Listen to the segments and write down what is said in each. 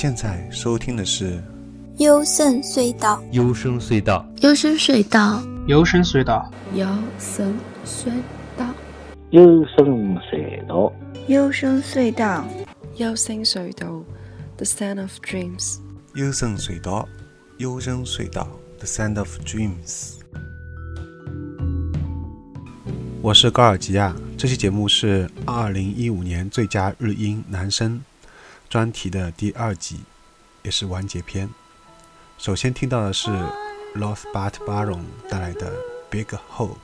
现在收听的是幽深隧道，幽深隧道，幽深隧道，幽深隧道，幽深隧道，幽深隧道，幽深隧道，幽深隧道，The Sound of Dreams，幽深隧道，幽深隧道，The Sound of Dreams。我是高尔吉亚，这期节目是二零一五年最佳日音男声专题的第二集，也是完结篇。首先听到的是 Lost But Baron 带来的 Big Hope。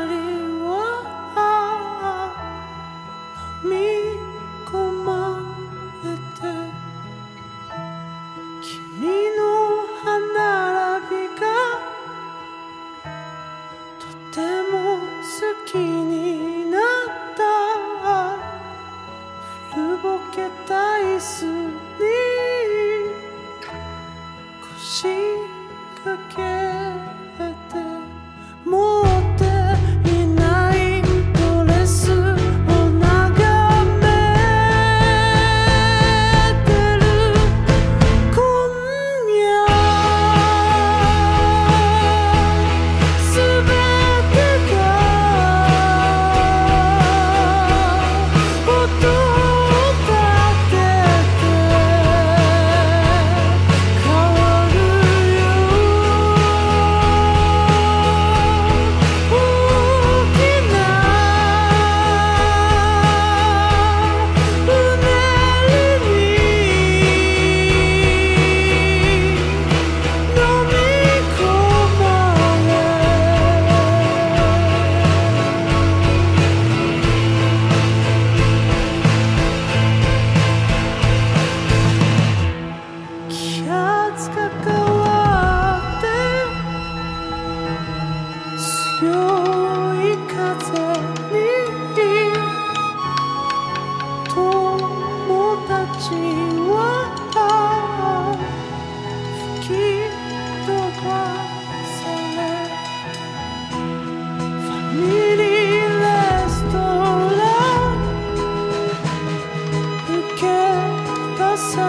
我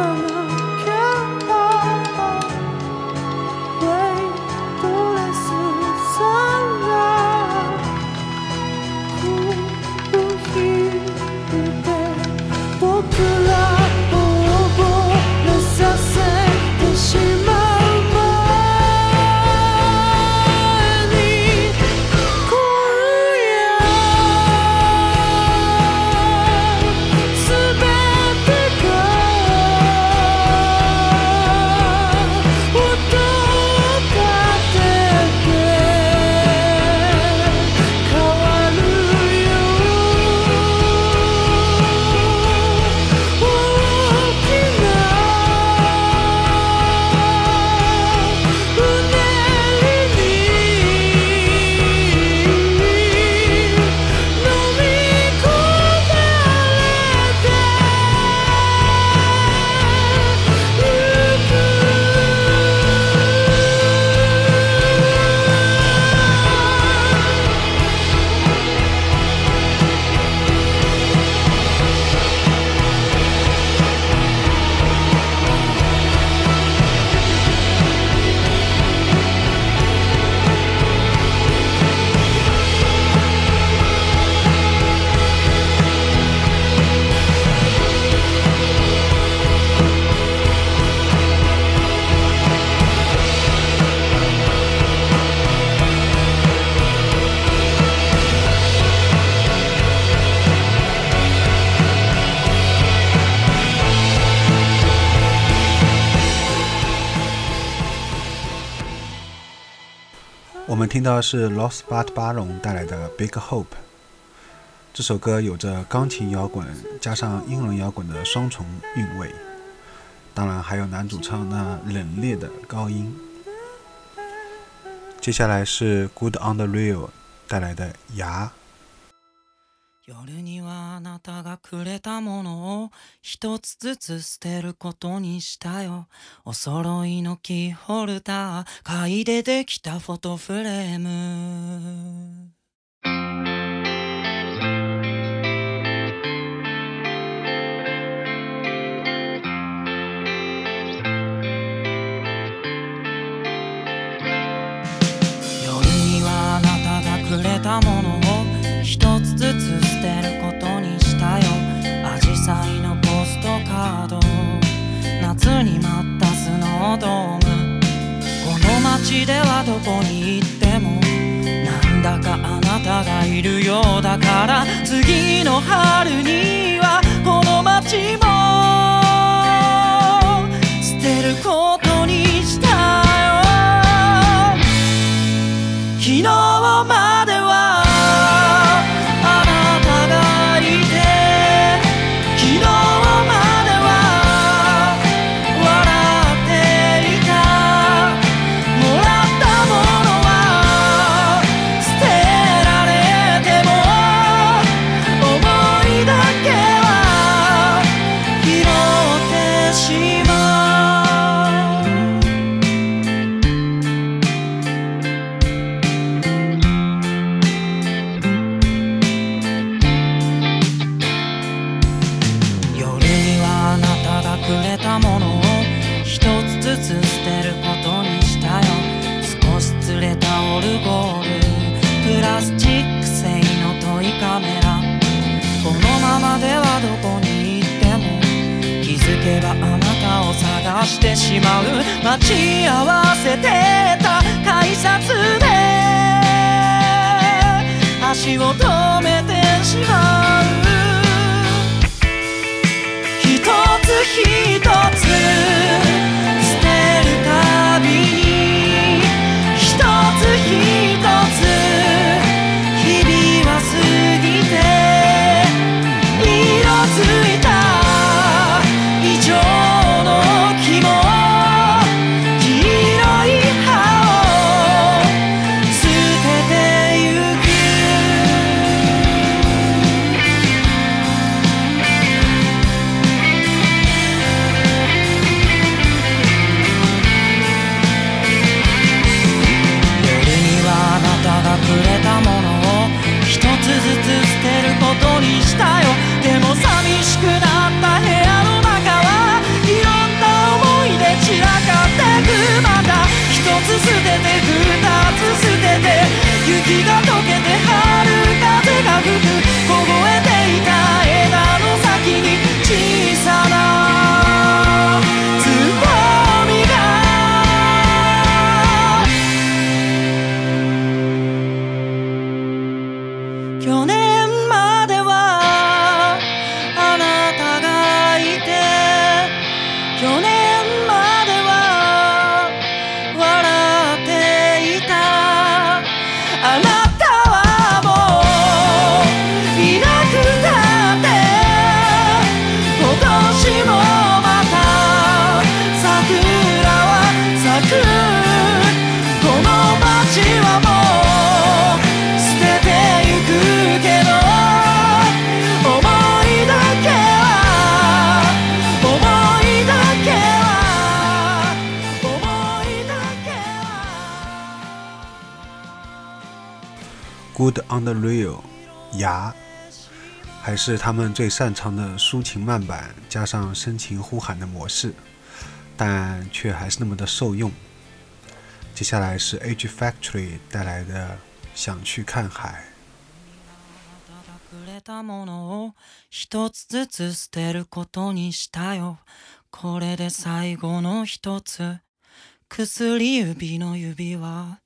mama. 听到的是 Lost But 巴隆带来的 Big Hope。这首歌有着钢琴摇滚加上英伦摇滚的双重韵味，当然还有男主唱那冷冽的高音。接下来是 Good on the Real 带来的牙。夜にはあなたがくれたものを一つずつ捨てることにしたよ。お揃いのキーホルダー買いでできたフォトフレーム。夜にはあなたがくれたもの街ではどこに行ってもなんだかあなたがいるようだから次の春にはこの街も捨てることにしたよ。昨日くれたものを一つずつ捨てることにしたよ。少しずれたオルゴール。プラスチック製のトイカメラ。このままではどこに行っても気づけばあなたを探してしまう。待ち合わせてた改札で。足を止めてしまう。つ I'm Good on the Real，牙，还是他们最擅长的抒情慢板加上深情呼喊的模式，但却还是那么的受用。接下来是 Age Factory 带来的《想去看海》。あなたがくれたものを一つずつ捨てることにしたよこれで最後の一つ薬指の指輪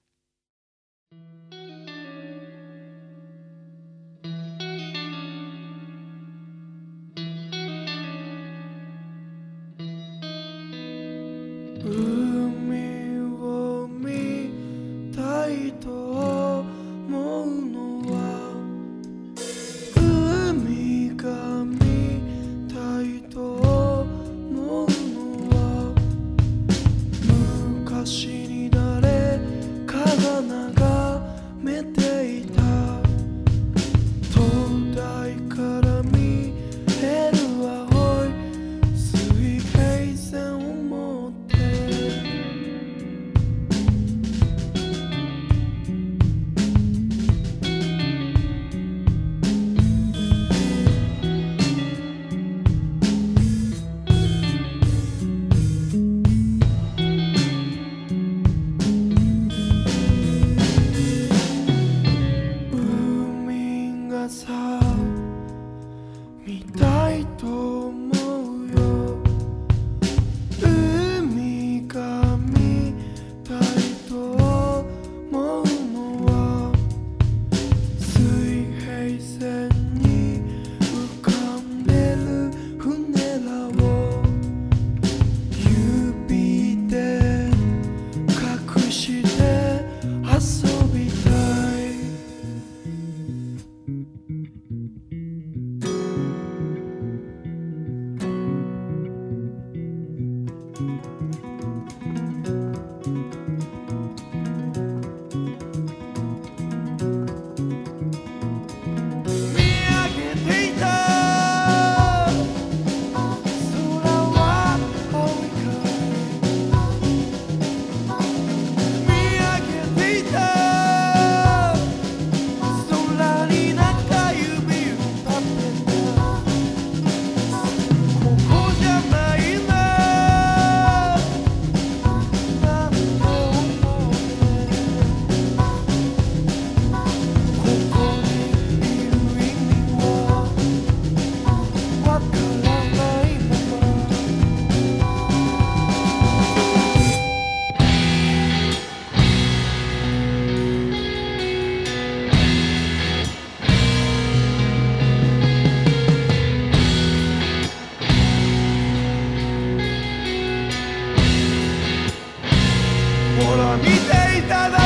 quitada.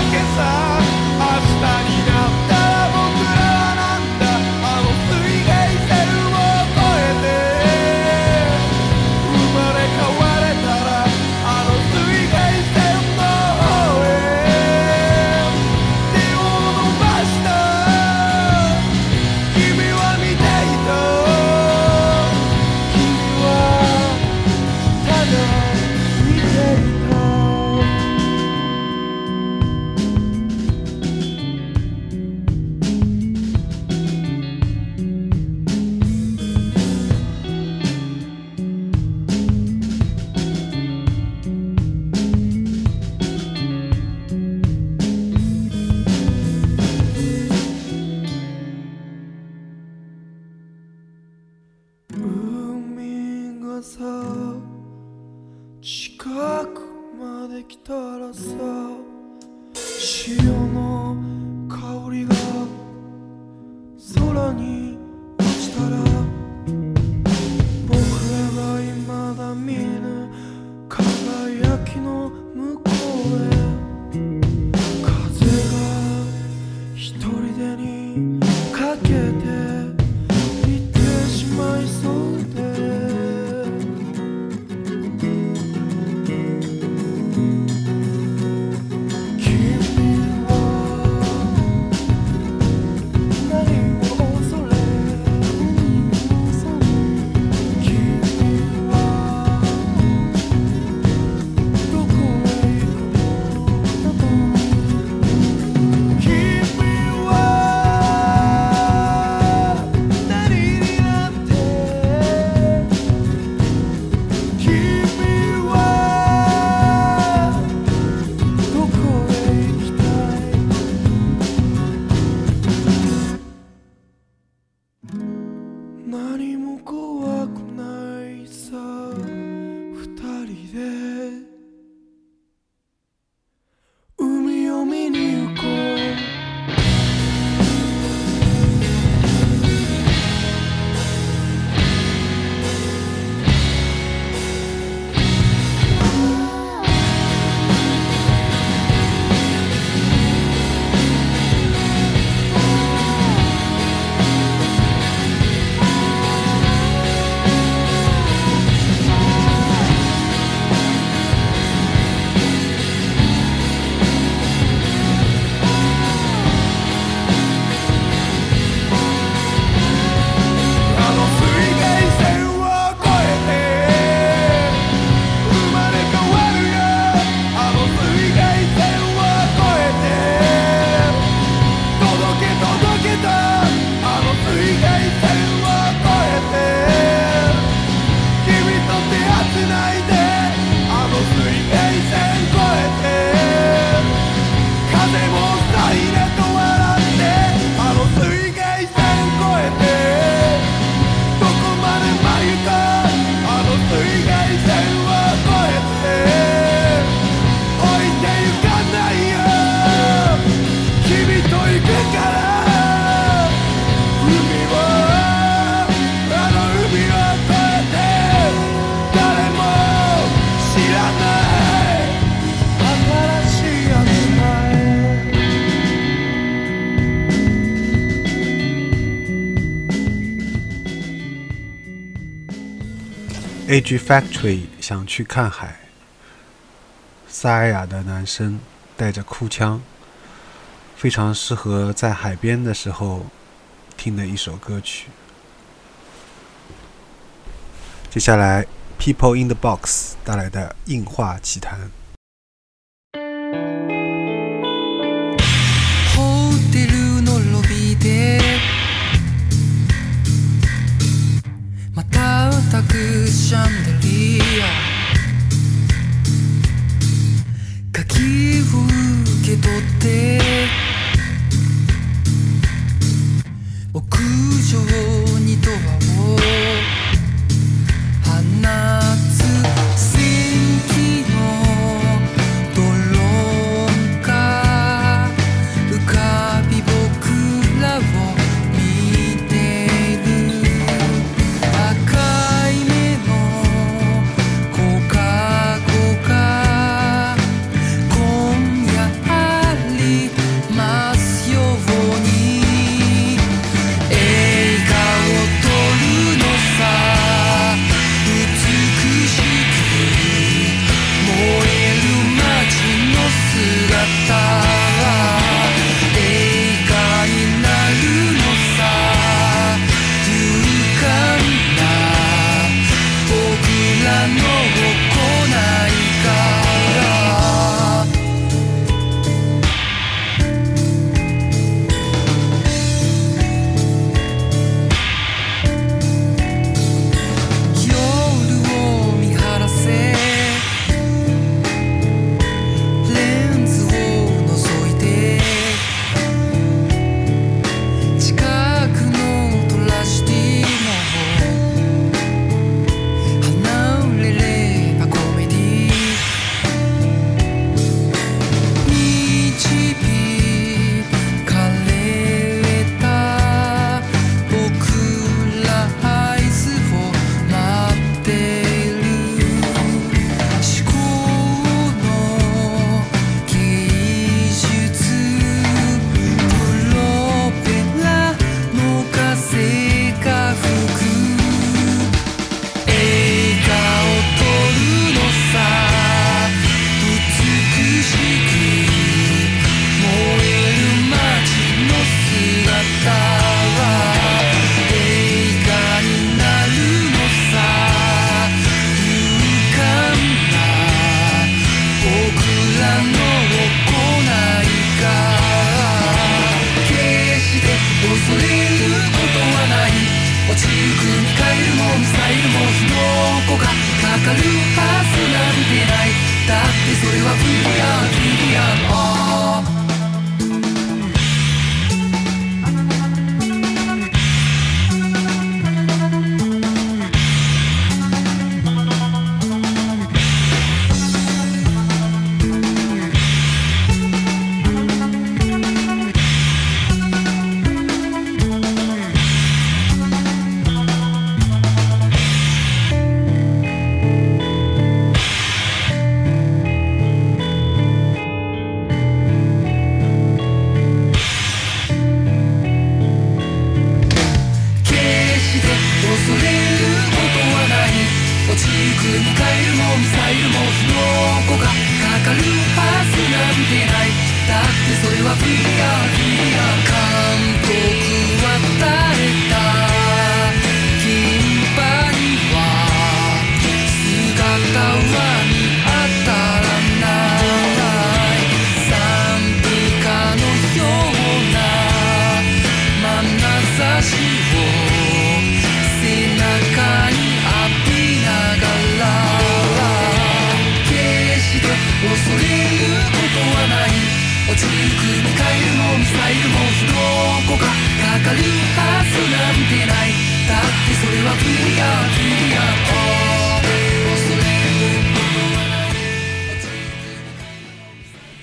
近くまで来たらさ潮の香りが AG factory 想去看海，沙哑的男声带着哭腔，非常适合在海边的时候听的一首歌曲。接下来，people in the box 带来的硬化奇谈。たくシャンデリア鍵を受け取って。屋上にドアを放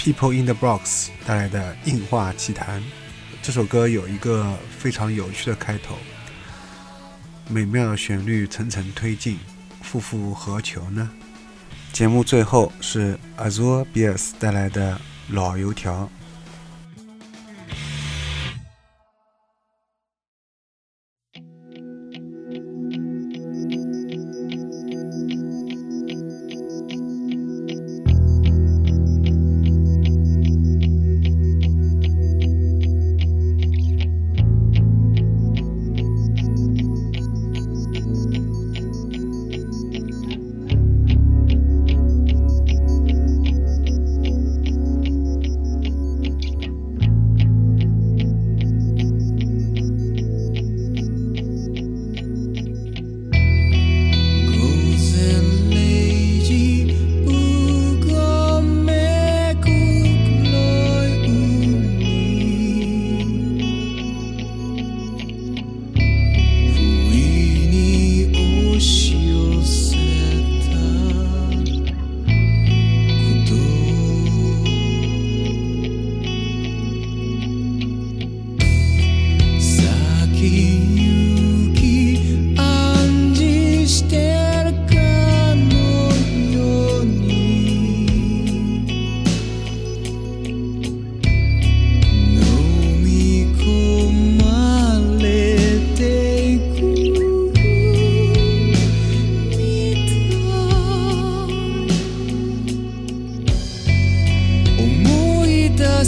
people in the box 带来的硬化奇谈。这首歌有一个非常有趣的开头美妙的旋律层层推进复复何求呢？节目最后是 azure bears 带来的老油条。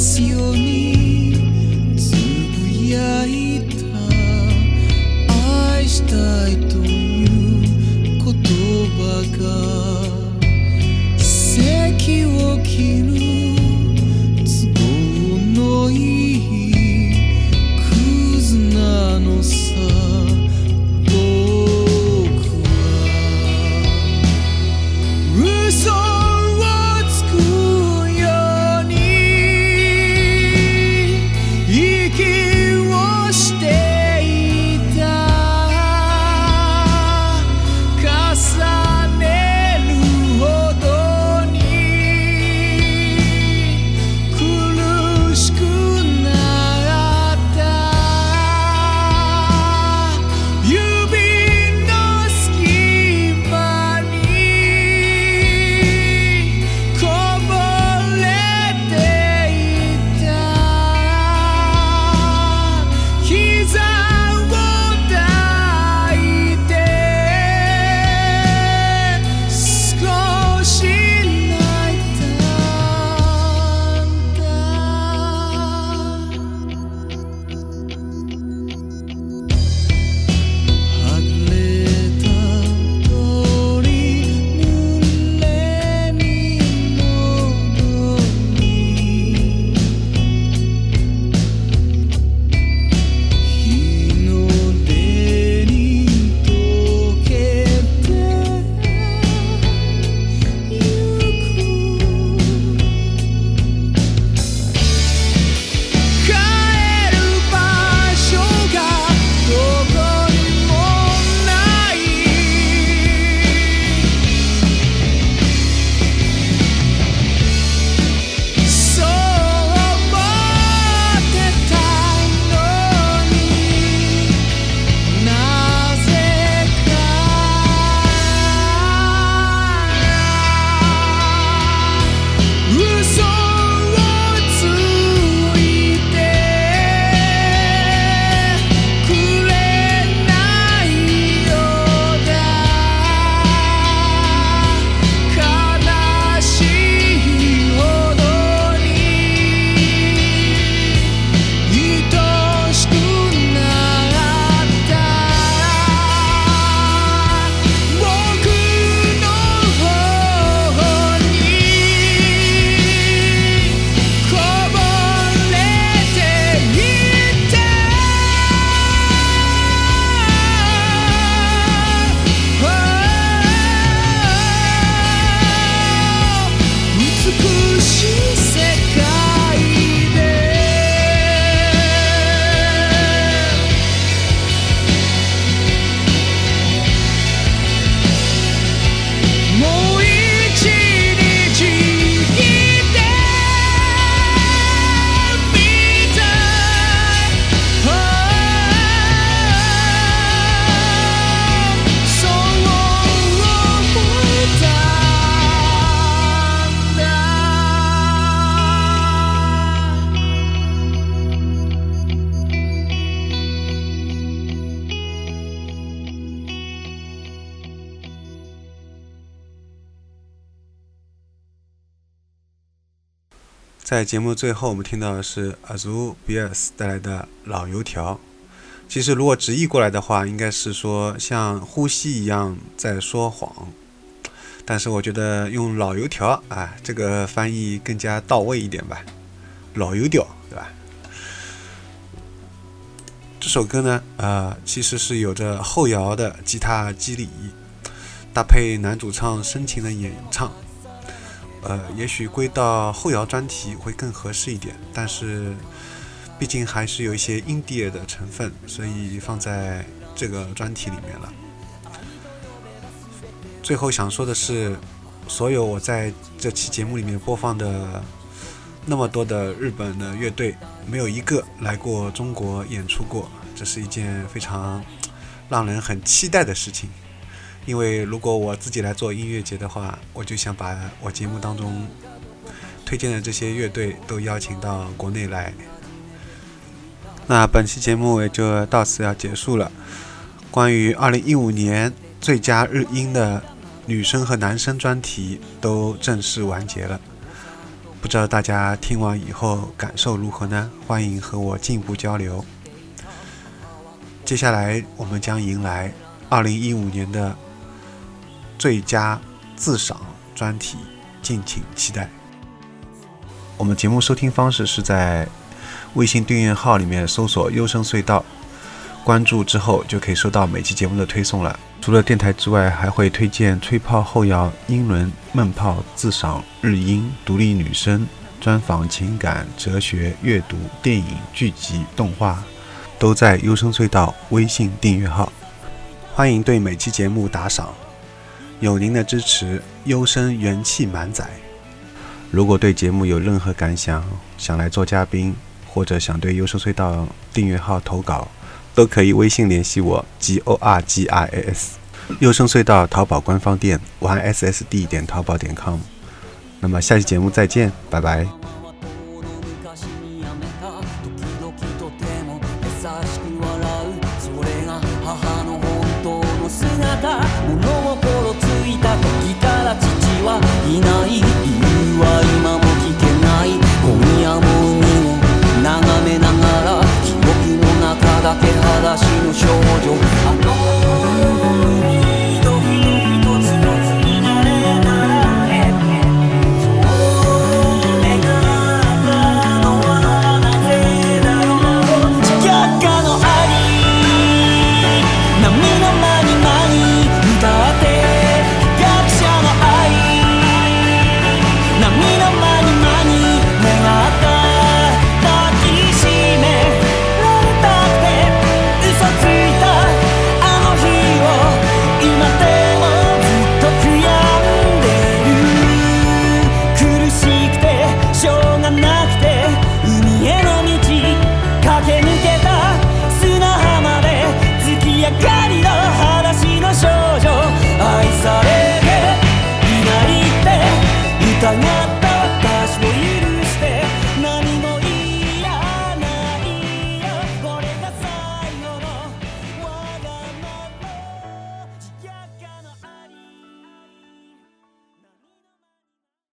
bless you. 在节目最后，我们听到的是 Azu Bias 带来的老油条。其实如果直译过来的话，应该是说像呼吸一样在说谎。但是我觉得用老油条啊，这个翻译更加到位一点吧。老油条，对吧？这首歌呢，呃，其实是有着后摇的吉他机理，搭配男主唱深情的演唱。呃，也许归到后摇专题会更合适一点，但是毕竟还是有一些 indie 的成分，所以放在这个专题里面了。最后想说的是，所有我在这期节目里面播放的那么多的日本的乐队，没有一个来过中国演出过，这是一件非常让人很期待的事情。因为如果我自己来做音乐节的话，我就想把我节目当中推荐的这些乐队都邀请到国内来。那本期节目也就到此要结束了。关于2015年最佳日音的女生和男生专题都正式完结了，不知道大家听完以后感受如何呢？欢迎和我进一步交流。接下来我们将迎来2015年的最佳自赏专题，敬请期待。我们节目收听方式是在微信订阅号里面搜索“优声隧道”，关注之后就可以收到每期节目的推送了。除了电台之外，还会推荐吹泡后摇、英伦闷泡、自赏日音、独立女声、专访情感、哲学、阅读、电影、剧集、动画，都在优声隧道微信订阅号。欢迎对每期节目打赏，有您的支持，优生元气满载。如果对节目有任何感想，想来做嘉宾，或者想对优生隧道订阅号投稿，都可以微信联系我 g o r g i s。优生隧道淘宝官方店 y s s d 点淘宝点 com。那么下期节目再见，拜拜。